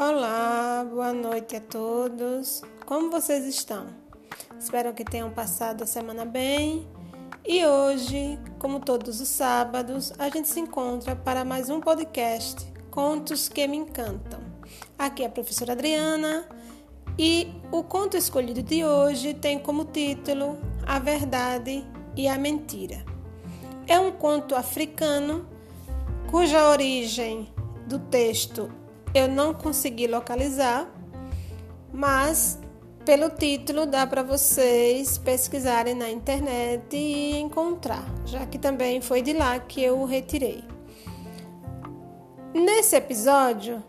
Olá, boa noite a todos. Como vocês estão? Espero que tenham passado a semana bem. E hoje, como todos os sábados, a gente se encontra para mais um podcast Contos que me encantam. Aqui é a professora Adriana e o conto escolhido de hoje tem como título A Verdade e a Mentira. É um conto africano cuja origem do texto eu não consegui localizar, mas pelo título dá para vocês pesquisarem na internet e encontrar, já que também foi de lá que eu o retirei. Nesse episódio,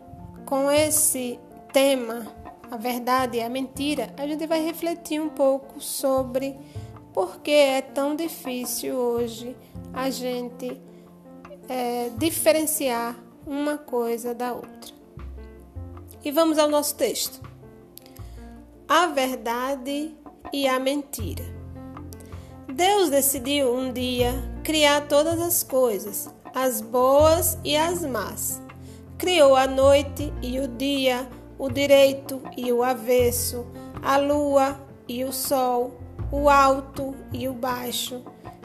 com esse tema, a verdade e a mentira, a gente vai refletir um pouco sobre por que é tão difícil hoje a gente é, diferenciar uma coisa da outra. E vamos ao nosso texto. A verdade e a mentira. Deus decidiu um dia criar todas as coisas, as boas e as más. Criou a noite e o dia, o direito e o avesso, a lua e o sol, o alto e o baixo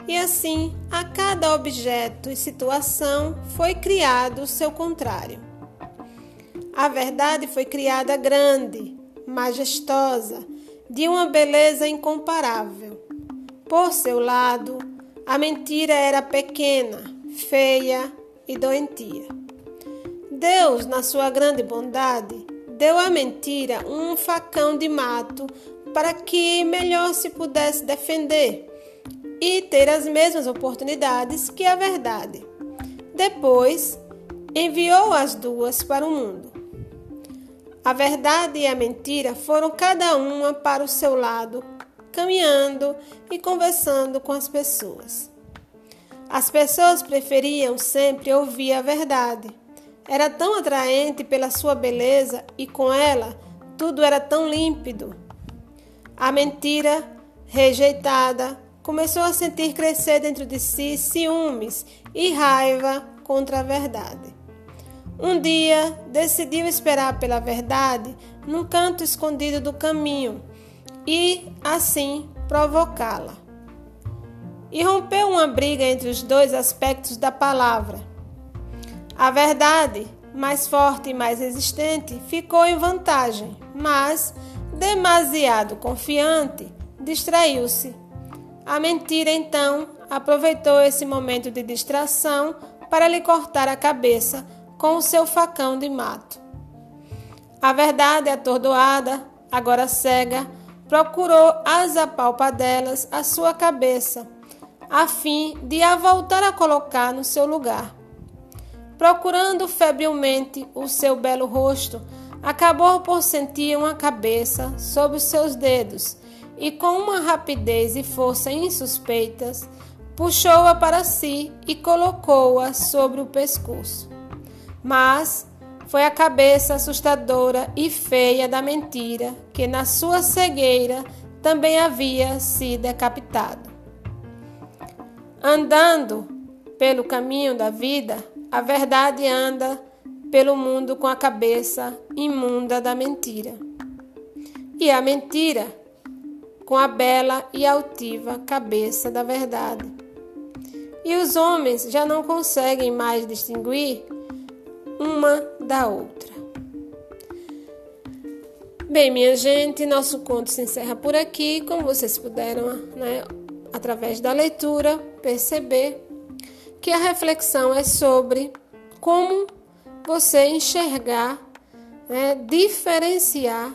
e assim, a cada objeto e situação foi criado o seu contrário. A verdade foi criada grande, majestosa, de uma beleza incomparável. Por seu lado, a mentira era pequena, feia e doentia. Deus, na sua grande bondade, deu à mentira um facão de mato para que melhor se pudesse defender e ter as mesmas oportunidades que a verdade. Depois, enviou as duas para o mundo. A verdade e a mentira foram cada uma para o seu lado, caminhando e conversando com as pessoas. As pessoas preferiam sempre ouvir a verdade. Era tão atraente pela sua beleza e com ela tudo era tão límpido. A mentira, rejeitada, começou a sentir crescer dentro de si ciúmes e raiva contra a verdade. Um dia, decidiu esperar pela verdade num canto escondido do caminho e, assim, provocá-la. E rompeu uma briga entre os dois aspectos da palavra. A verdade, mais forte e mais resistente, ficou em vantagem, mas, demasiado confiante, distraiu-se a mentira, então, aproveitou esse momento de distração para lhe cortar a cabeça com o seu facão de mato. A verdade, atordoada, agora cega, procurou às apalpadelas a sua cabeça, a fim de a voltar a colocar no seu lugar. Procurando febrilmente o seu belo rosto, acabou por sentir uma cabeça sob os seus dedos e com uma rapidez e força insuspeitas, puxou-a para si e colocou-a sobre o pescoço. Mas foi a cabeça assustadora e feia da mentira que, na sua cegueira, também havia se decapitado. Andando pelo caminho da vida, a verdade anda pelo mundo com a cabeça imunda da mentira. E a mentira com a bela e altiva cabeça da verdade. E os homens já não conseguem mais distinguir uma da outra. Bem, minha gente, nosso conto se encerra por aqui. Como vocês puderam, né, através da leitura, perceber que a reflexão é sobre como você enxergar, né, diferenciar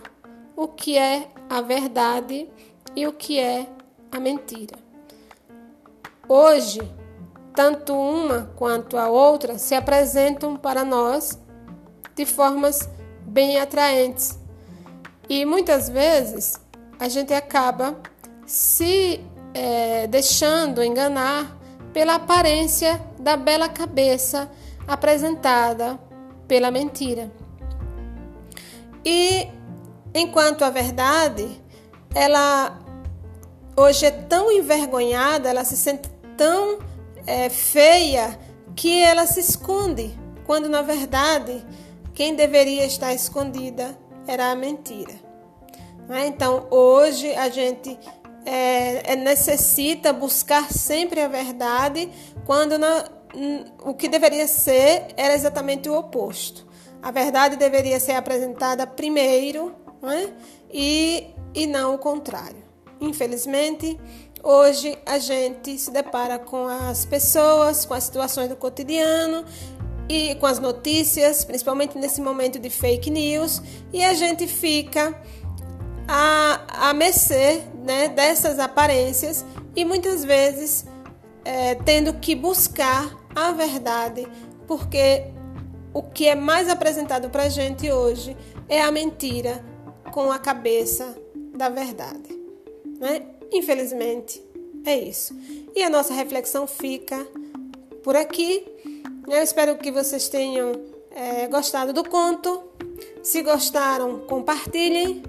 o que é a verdade e o que é a mentira. Hoje, tanto uma quanto a outra se apresentam para nós de formas bem atraentes. E muitas vezes a gente acaba se é, deixando enganar pela aparência da bela cabeça apresentada pela mentira. E enquanto a verdade, ela hoje é tão envergonhada, ela se sente tão é, feia que ela se esconde, quando na verdade quem deveria estar escondida era a mentira. Né? Então, hoje a gente é, é, necessita buscar sempre a verdade, quando na, o que deveria ser era exatamente o oposto. A verdade deveria ser apresentada primeiro né? e, e não o contrário. Infelizmente, hoje a gente se depara com as pessoas, com as situações do cotidiano e com as notícias, principalmente nesse momento de fake news, e a gente fica a, a mercê né, dessas aparências e muitas vezes é, tendo que buscar a verdade, porque o que é mais apresentado para a gente hoje é a mentira com a cabeça da verdade. Né? Infelizmente, é isso. E a nossa reflexão fica por aqui. Eu espero que vocês tenham é, gostado do conto. Se gostaram, compartilhem.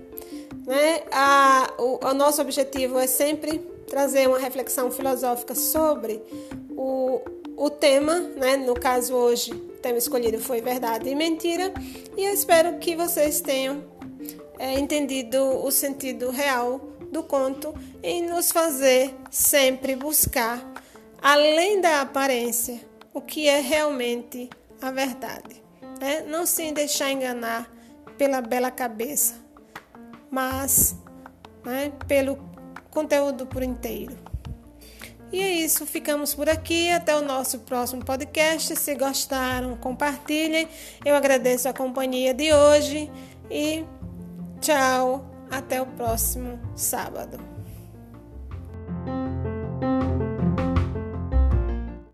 Né? A, o, o nosso objetivo é sempre trazer uma reflexão filosófica sobre o, o tema, né? no caso hoje, o tema escolhido foi verdade e mentira, e eu espero que vocês tenham é, entendido o sentido real do conto e nos fazer sempre buscar, além da aparência, o que é realmente a verdade. Né? Não se deixar enganar pela bela cabeça, mas né, pelo conteúdo por inteiro. E é isso, ficamos por aqui. Até o nosso próximo podcast. Se gostaram, compartilhem. Eu agradeço a companhia de hoje e tchau. Até o próximo sábado.